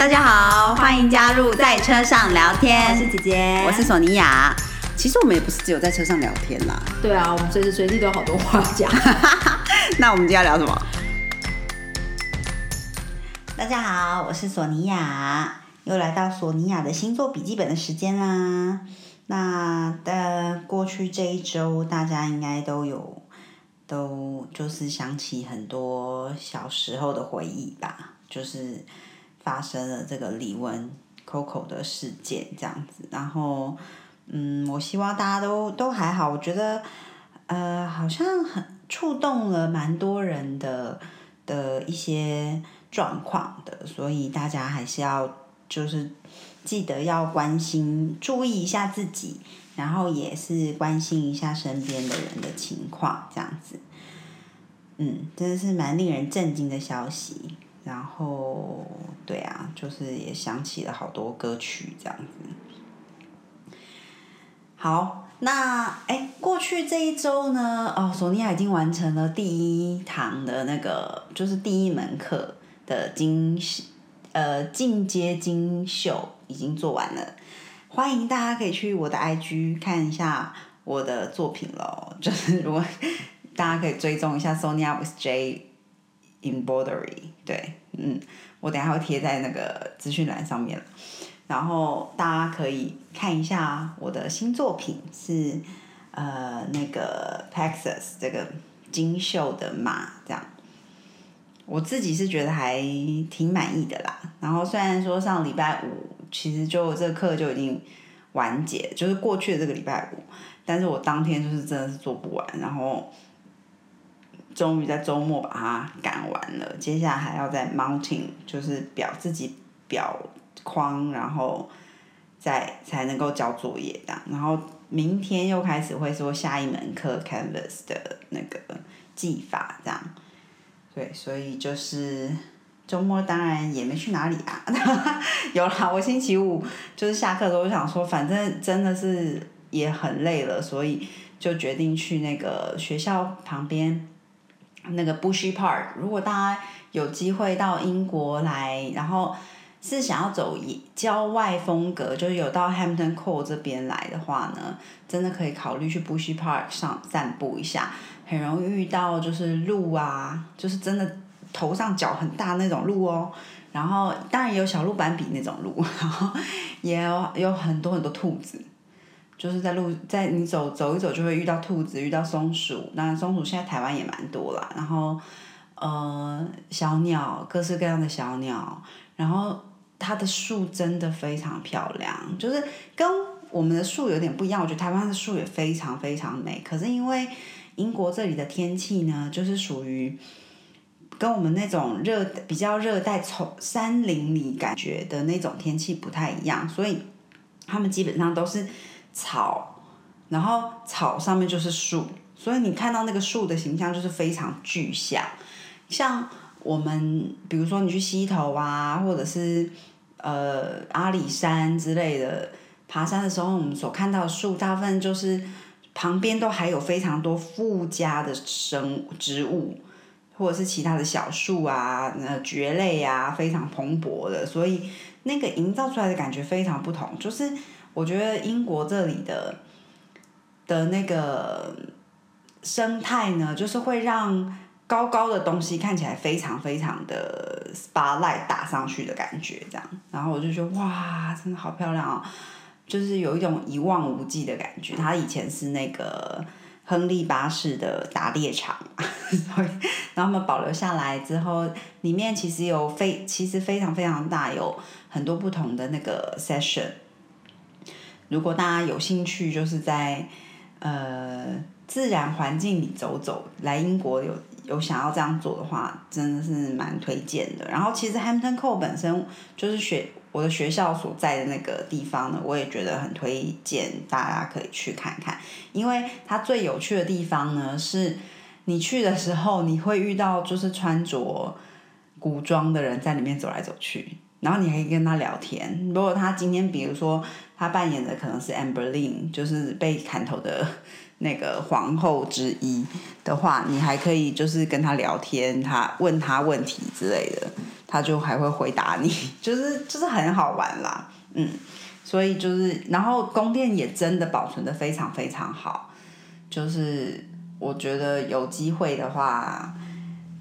大家好，欢迎加入在车上聊天。我是姐姐，我是索尼娅。其实我们也不是只有在车上聊天啦。对啊，我们随时随地都有好多话讲。那我们今天要聊什么？大家好，我是索尼娅，又来到索尼娅的星座笔记本的时间啦。那的过去这一周，大家应该都有都就是想起很多小时候的回忆吧，就是发生了这个李玟 Coco 的事件这样子。然后，嗯，我希望大家都都还好。我觉得，呃，好像很触动了蛮多人的的一些状况的，所以大家还是要就是。记得要关心、注意一下自己，然后也是关心一下身边的人的情况，这样子。嗯，真的是蛮令人震惊的消息。然后，对啊，就是也想起了好多歌曲这样子。好，那哎，过去这一周呢，哦，索尼娅已经完成了第一堂的那个，就是第一门课的精呃进阶精秀。已经做完了，欢迎大家可以去我的 IG 看一下我的作品喽。就是如果 大家可以追踪一下 Sonia with J Embroidery，对，嗯，我等下会贴在那个资讯栏上面然后大家可以看一下我的新作品是呃那个 Texas 这个金秀的马这样。我自己是觉得还挺满意的啦。然后虽然说上礼拜五。其实就这课就已经完结，就是过去的这个礼拜五，但是我当天就是真的是做不完，然后终于在周末把它赶完了。接下来还要在 mounting，就是表自己表框，然后再才能够交作业这样。然后明天又开始会说下一门课 canvas 的那个技法这样。对，所以就是。周末当然也没去哪里啊，有啦，我星期五就是下课的时候想说，反正真的是也很累了，所以就决定去那个学校旁边那个 Bushy Park。如果大家有机会到英国来，然后是想要走郊外风格，就是有到 Hampton Court 这边来的话呢，真的可以考虑去 Bushy Park 上散步一下，很容易遇到就是鹿啊，就是真的。头上角很大那种鹿哦，然后当然也有小鹿斑比那种鹿，然后也有有很多很多兔子，就是在路在你走走一走就会遇到兔子，遇到松鼠。那松鼠现在台湾也蛮多啦，然后呃小鸟各式各样的小鸟，然后它的树真的非常漂亮，就是跟我们的树有点不一样。我觉得台湾的树也非常非常美，可是因为英国这里的天气呢，就是属于。跟我们那种热比较热带丛山林里感觉的那种天气不太一样，所以他们基本上都是草，然后草上面就是树，所以你看到那个树的形象就是非常具象。像我们比如说你去溪头啊，或者是呃阿里山之类的爬山的时候，我们所看到的树大部分就是旁边都还有非常多附加的生植物。或者是其他的小树啊，蕨类啊，非常蓬勃的，所以那个营造出来的感觉非常不同。就是我觉得英国这里的的那个生态呢，就是会让高高的东西看起来非常非常的 spotlight 打上去的感觉，这样。然后我就觉得哇，真的好漂亮哦，就是有一种一望无际的感觉。它以前是那个。亨利八世的打猎场，然后他们保留下来之后，里面其实有非其实非常非常大，有很多不同的那个 session。如果大家有兴趣，就是在呃自然环境里走走，来英国有有想要这样做的话，真的是蛮推荐的。然后其实 Hampton Court 本身就是学。我的学校所在的那个地方呢，我也觉得很推荐大家可以去看看，因为它最有趣的地方呢，是你去的时候你会遇到就是穿着古装的人在里面走来走去，然后你可以跟他聊天。如果他今天比如说他扮演的可能是 Amberlin，就是被砍头的那个皇后之一的话，你还可以就是跟他聊天，他问他问题之类的，他就还会回答你，就是就是很好玩啦，嗯，所以就是然后宫殿也真的保存的非常非常好，就是我觉得有机会的话，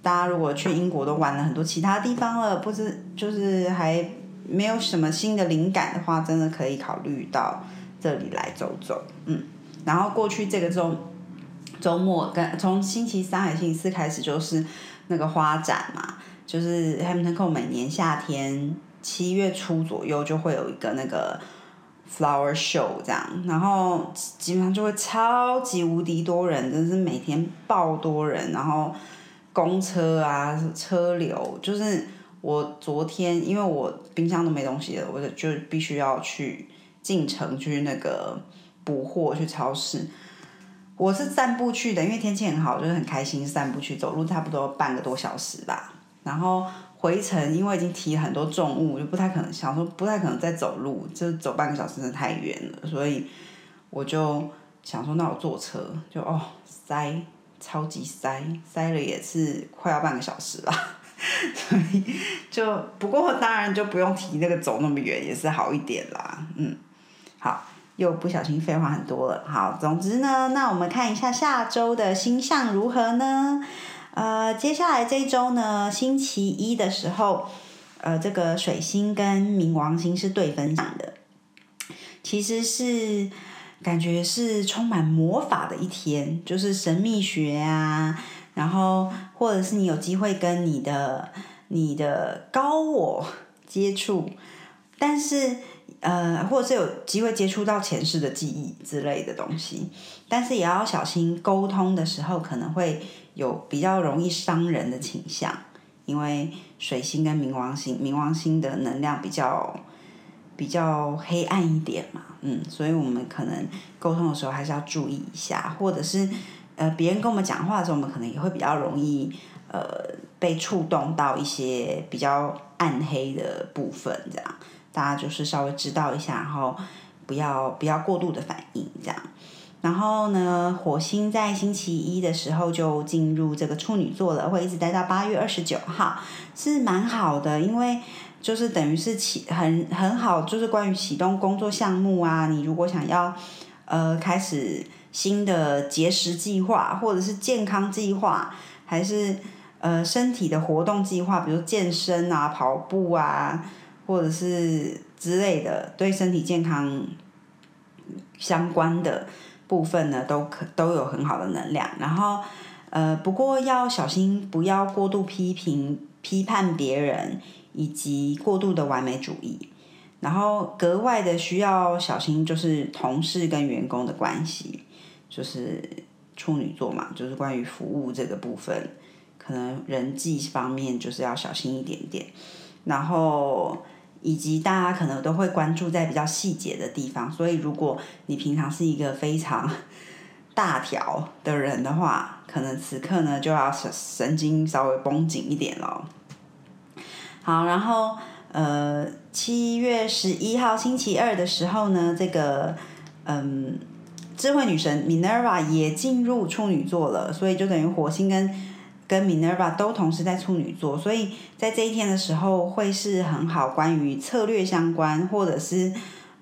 大家如果去英国都玩了很多其他地方了，不知就是还没有什么新的灵感的话，真的可以考虑到这里来走走，嗯。然后过去这个周周末跟从星期三还是星期四开始就是那个花展嘛，就是 Hampton Court 每年夏天七月初左右就会有一个那个 flower show 这样，然后基本上就会超级无敌多人，真是每天爆多人，然后公车啊车流，就是我昨天因为我冰箱都没东西了，我就就必须要去进城去那个。补货去超市，我是散步去的，因为天气很好，就是很开心散步去，走路差不多半个多小时吧。然后回程，因为已经提很多重物，就不太可能想说不太可能再走路，就走半个小时真的太远了，所以我就想说，那我坐车，就哦塞，超级塞，塞了也是快要半个小时了，所以就不过当然就不用提那个走那么远，也是好一点啦，嗯，好。又不小心废话很多了。好，总之呢，那我们看一下下周的星象如何呢？呃，接下来这一周呢，星期一的时候，呃，这个水星跟冥王星是对分享的，其实是感觉是充满魔法的一天，就是神秘学啊，然后或者是你有机会跟你的你的高我接触，但是。呃，或者是有机会接触到前世的记忆之类的东西，但是也要小心沟通的时候可能会有比较容易伤人的倾向，因为水星跟冥王星，冥王星的能量比较比较黑暗一点嘛，嗯，所以我们可能沟通的时候还是要注意一下，或者是呃别人跟我们讲话的时候，我们可能也会比较容易呃被触动到一些比较暗黑的部分，这样。大家就是稍微知道一下，然后不要不要过度的反应这样。然后呢，火星在星期一的时候就进入这个处女座了，会一直待到八月二十九号，是蛮好的，因为就是等于是启很很好，就是关于启动工作项目啊，你如果想要呃开始新的节食计划，或者是健康计划，还是呃身体的活动计划，比如健身啊、跑步啊。或者是之类的，对身体健康相关的部分呢，都可都有很好的能量。然后，呃，不过要小心，不要过度批评、批判别人，以及过度的完美主义。然后，格外的需要小心，就是同事跟员工的关系，就是处女座嘛，就是关于服务这个部分，可能人际方面就是要小心一点点。然后。以及大家可能都会关注在比较细节的地方，所以如果你平常是一个非常 大条的人的话，可能此刻呢就要神神经稍微绷紧一点咯。好，然后呃七月十一号星期二的时候呢，这个嗯智慧女神 Minerva 也进入处女座了，所以就等于火星跟跟 Minerva 都同时在处女座，所以在这一天的时候会是很好，关于策略相关，或者是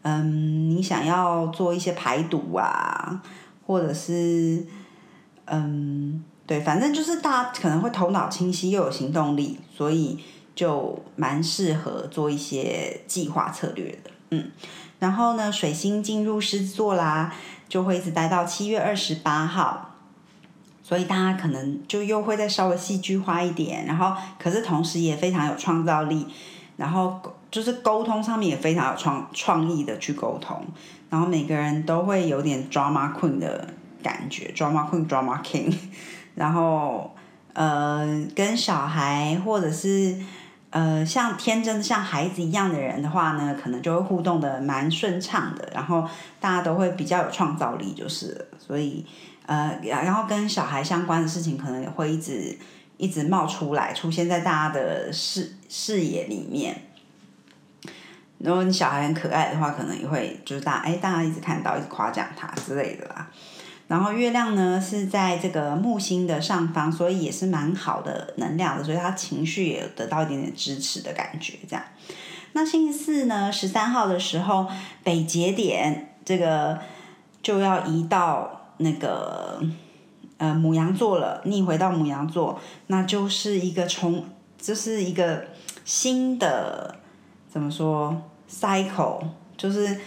嗯，你想要做一些排毒啊，或者是嗯，对，反正就是大家可能会头脑清晰又有行动力，所以就蛮适合做一些计划策略的，嗯。然后呢，水星进入狮子座啦，就会一直待到七月二十八号。所以大家可能就又会再稍微戏剧化一点，然后可是同时也非常有创造力，然后就是沟通上面也非常有创创意的去沟通，然后每个人都会有点 drama queen 的感觉，drama queen drama king，然后呃跟小孩或者是呃像天真像孩子一样的人的话呢，可能就会互动的蛮顺畅的，然后大家都会比较有创造力，就是所以。呃，然后跟小孩相关的事情可能也会一直一直冒出来，出现在大家的视视野里面。如果你小孩很可爱的话，可能也会就是大哎，大家一直看到，一直夸奖他之类的啦。然后月亮呢是在这个木星的上方，所以也是蛮好的能量的，所以他情绪也得到一点点支持的感觉。这样，那星期四呢，十三号的时候，北节点这个就要移到那个呃母羊座了，逆回到母羊座，那就是一个重，就是一个新的怎么说 cycle，就是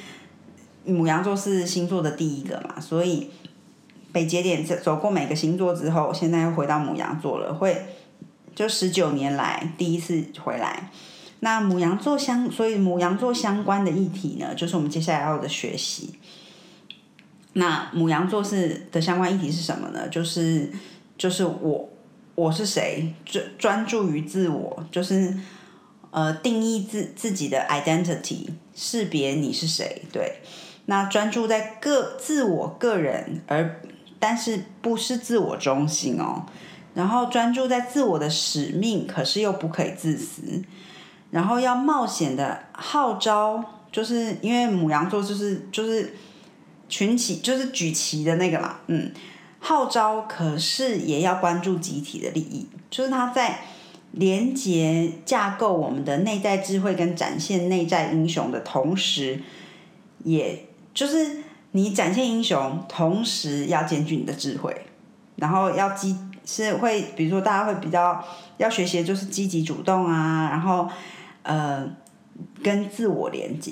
母羊座是星座的第一个嘛，所以。北节点走走过每个星座之后，现在又回到母羊座了，会就十九年来第一次回来。那母羊座相，所以母羊座相关的议题呢，就是我们接下来要的学习。那母羊座是的相关议题是什么呢？就是就是我我是谁，专专注于自我，就是呃定义自自己的 identity，识别你是谁。对，那专注在个自我个人而。但是不是自我中心哦，然后专注在自我的使命，可是又不可以自私，然后要冒险的号召，就是因为母羊座就是就是群起就是举旗的那个嘛，嗯，号召，可是也要关注集体的利益，就是他在连接架构我们的内在智慧跟展现内在英雄的同时，也就是。你展现英雄，同时要兼具你的智慧，然后要积是会，比如说大家会比较要学习的就是积极主动啊，然后呃跟自我连接。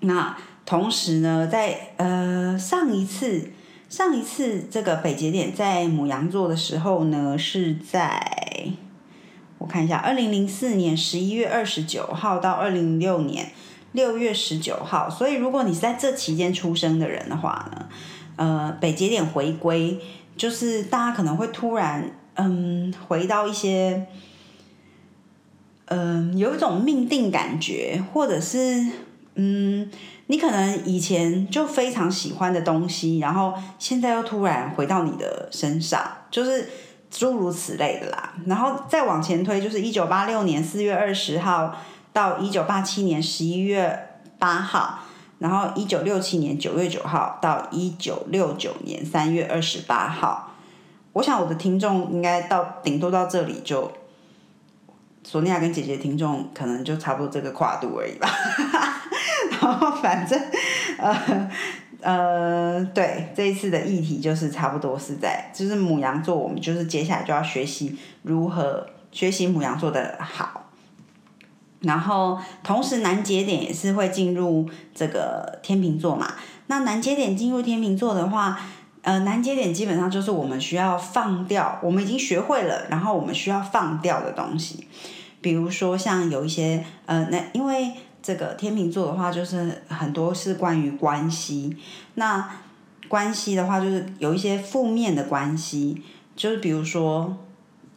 那同时呢，在呃上一次上一次这个北节点在母羊座的时候呢，是在我看一下，二零零四年十一月二十九号到二零零六年。六月十九号，所以如果你是在这期间出生的人的话呢，呃，北节点回归，就是大家可能会突然，嗯，回到一些，嗯，有一种命定感觉，或者是，嗯，你可能以前就非常喜欢的东西，然后现在又突然回到你的身上，就是诸如此类的啦。然后再往前推，就是一九八六年四月二十号。到一九八七年十一月八号，然后一九六七年九月九号到一九六九年三月二十八号，我想我的听众应该到顶多到这里就，索尼娅跟姐姐听众可能就差不多这个跨度而已吧。然后反正呃呃，对这一次的议题就是差不多是在就是母羊座，我们就是接下来就要学习如何学习母羊座的好。然后，同时南节点也是会进入这个天秤座嘛。那南节点进入天秤座的话，呃，南节点基本上就是我们需要放掉，我们已经学会了，然后我们需要放掉的东西。比如说像有一些，呃，那因为这个天秤座的话，就是很多是关于关系。那关系的话，就是有一些负面的关系，就是比如说，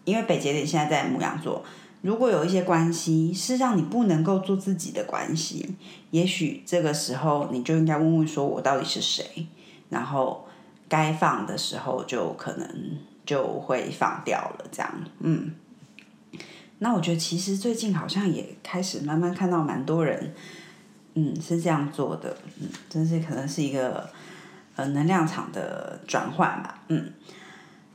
因为北节点现在在母羊座。如果有一些关系是让你不能够做自己的关系，也许这个时候你就应该问问说：“我到底是谁？”然后该放的时候就可能就会放掉了。这样，嗯。那我觉得其实最近好像也开始慢慢看到蛮多人，嗯，是这样做的。嗯，真是可能是一个呃能量场的转换吧。嗯。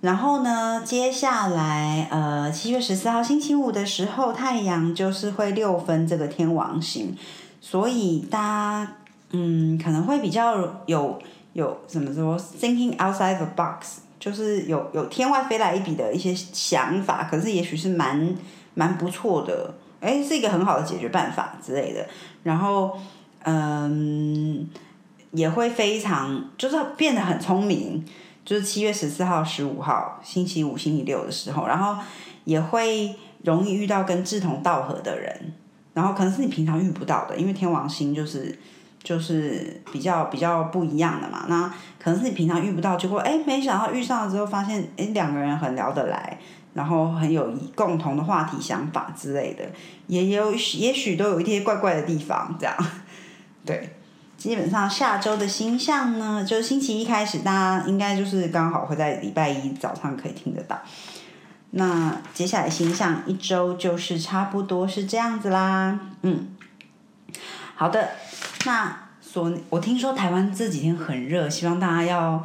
然后呢，接下来呃，七月十四号星期五的时候，太阳就是会六分这个天王星，所以大家嗯可能会比较有有怎么说，thinking outside the box，就是有有天外飞来一笔的一些想法，可是也许是蛮蛮不错的，哎，是一个很好的解决办法之类的。然后嗯，也会非常就是变得很聪明。就是七月十四号、十五号，星期五、星期六的时候，然后也会容易遇到跟志同道合的人，然后可能是你平常遇不到的，因为天王星就是就是比较比较不一样的嘛。那可能是你平常遇不到，结果哎，没想到遇上了之后，发现哎两个人很聊得来，然后很有共同的话题、想法之类的，也有也许都有一些怪怪的地方，这样 对。基本上下周的星象呢，就是星期一开始，大家应该就是刚好会在礼拜一早上可以听得到。那接下来星象一周就是差不多是这样子啦。嗯，好的。那所我听说台湾这几天很热，希望大家要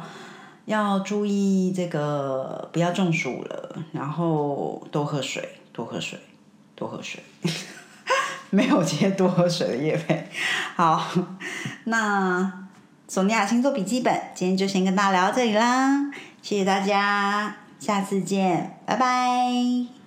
要注意这个不要中暑了，然后多喝水，多喝水，多喝水。没有接多喝水的叶配。好，那索尼娅星座笔记本今天就先跟大家聊到这里啦，谢谢大家，下次见，拜拜。